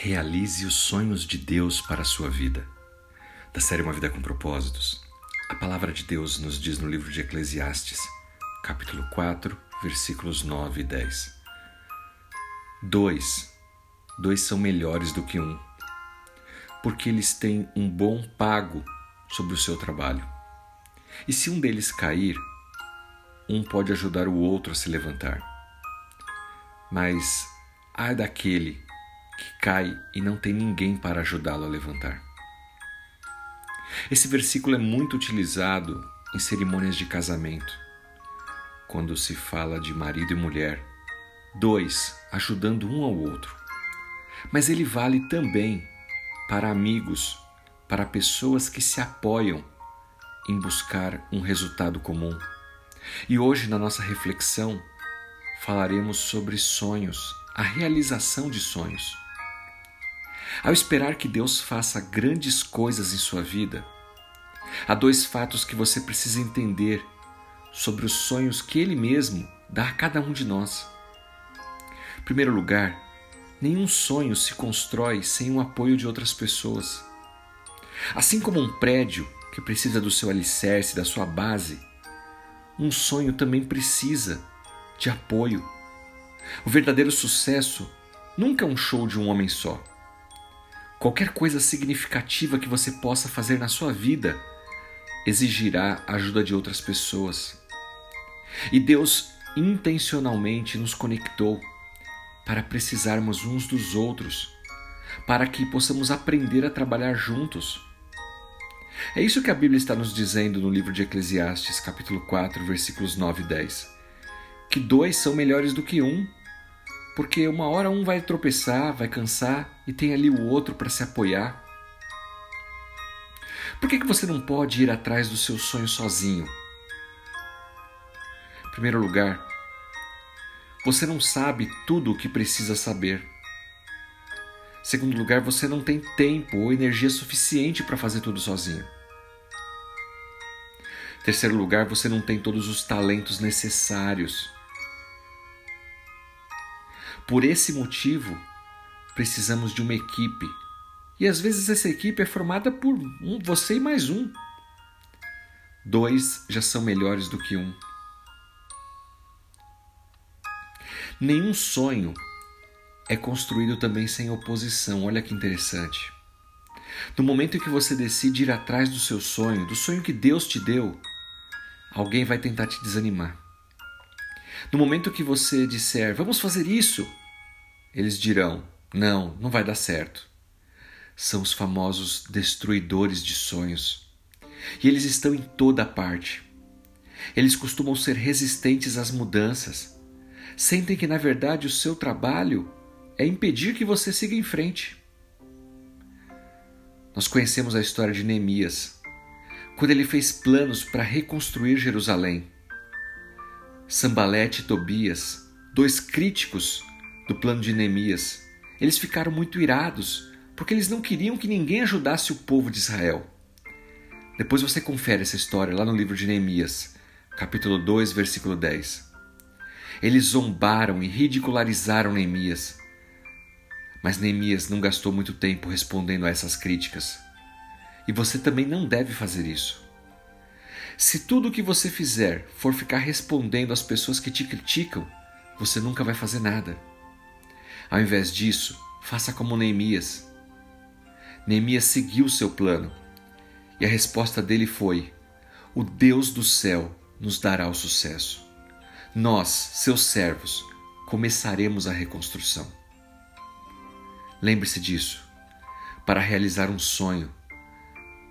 Realize os sonhos de Deus para a sua vida. Da série Uma Vida com Propósitos, a palavra de Deus nos diz no livro de Eclesiastes, capítulo 4, versículos 9 e 10. Dois, dois são melhores do que um, porque eles têm um bom pago sobre o seu trabalho. E se um deles cair, um pode ajudar o outro a se levantar. Mas ai daquele que cai e não tem ninguém para ajudá-lo a levantar. Esse versículo é muito utilizado em cerimônias de casamento, quando se fala de marido e mulher, dois ajudando um ao outro. Mas ele vale também para amigos, para pessoas que se apoiam em buscar um resultado comum. E hoje, na nossa reflexão, falaremos sobre sonhos, a realização de sonhos. Ao esperar que Deus faça grandes coisas em sua vida, há dois fatos que você precisa entender sobre os sonhos que Ele mesmo dá a cada um de nós. Em primeiro lugar, nenhum sonho se constrói sem o apoio de outras pessoas. Assim como um prédio que precisa do seu alicerce, da sua base, um sonho também precisa de apoio. O verdadeiro sucesso nunca é um show de um homem só. Qualquer coisa significativa que você possa fazer na sua vida exigirá a ajuda de outras pessoas. E Deus intencionalmente nos conectou para precisarmos uns dos outros, para que possamos aprender a trabalhar juntos. É isso que a Bíblia está nos dizendo no livro de Eclesiastes, capítulo 4, versículos 9 e 10. Que dois são melhores do que um, porque uma hora um vai tropeçar, vai cansar e tem ali o outro para se apoiar. Por que, que você não pode ir atrás do seu sonho sozinho? Em primeiro lugar, você não sabe tudo o que precisa saber. Em segundo lugar, você não tem tempo ou energia suficiente para fazer tudo sozinho. Em terceiro lugar, você não tem todos os talentos necessários por esse motivo, precisamos de uma equipe. E às vezes essa equipe é formada por um, você e mais um. Dois já são melhores do que um. Nenhum sonho é construído também sem oposição. Olha que interessante. No momento em que você decide ir atrás do seu sonho, do sonho que Deus te deu, alguém vai tentar te desanimar. No momento que você disser, vamos fazer isso, eles dirão, não, não vai dar certo. São os famosos destruidores de sonhos. E eles estão em toda parte. Eles costumam ser resistentes às mudanças. Sentem que, na verdade, o seu trabalho é impedir que você siga em frente. Nós conhecemos a história de Neemias, quando ele fez planos para reconstruir Jerusalém. Sambalete e Tobias, dois críticos do plano de Neemias, eles ficaram muito irados porque eles não queriam que ninguém ajudasse o povo de Israel. Depois você confere essa história lá no livro de Neemias, capítulo 2, versículo 10. Eles zombaram e ridicularizaram Neemias. Mas Neemias não gastou muito tempo respondendo a essas críticas. E você também não deve fazer isso. Se tudo o que você fizer for ficar respondendo às pessoas que te criticam, você nunca vai fazer nada. Ao invés disso, faça como Neemias. Neemias seguiu seu plano e a resposta dele foi: O Deus do céu nos dará o sucesso. Nós, seus servos, começaremos a reconstrução. Lembre-se disso. Para realizar um sonho,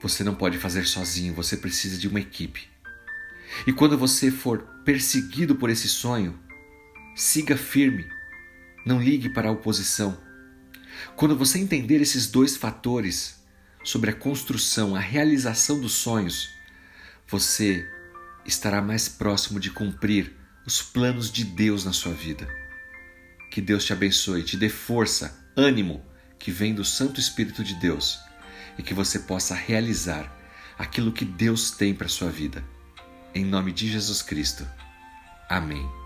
você não pode fazer sozinho, você precisa de uma equipe. E quando você for perseguido por esse sonho, siga firme, não ligue para a oposição. Quando você entender esses dois fatores sobre a construção, a realização dos sonhos, você estará mais próximo de cumprir os planos de Deus na sua vida. Que Deus te abençoe, te dê força, ânimo que vem do Santo Espírito de Deus e que você possa realizar aquilo que Deus tem para sua vida. Em nome de Jesus Cristo. Amém.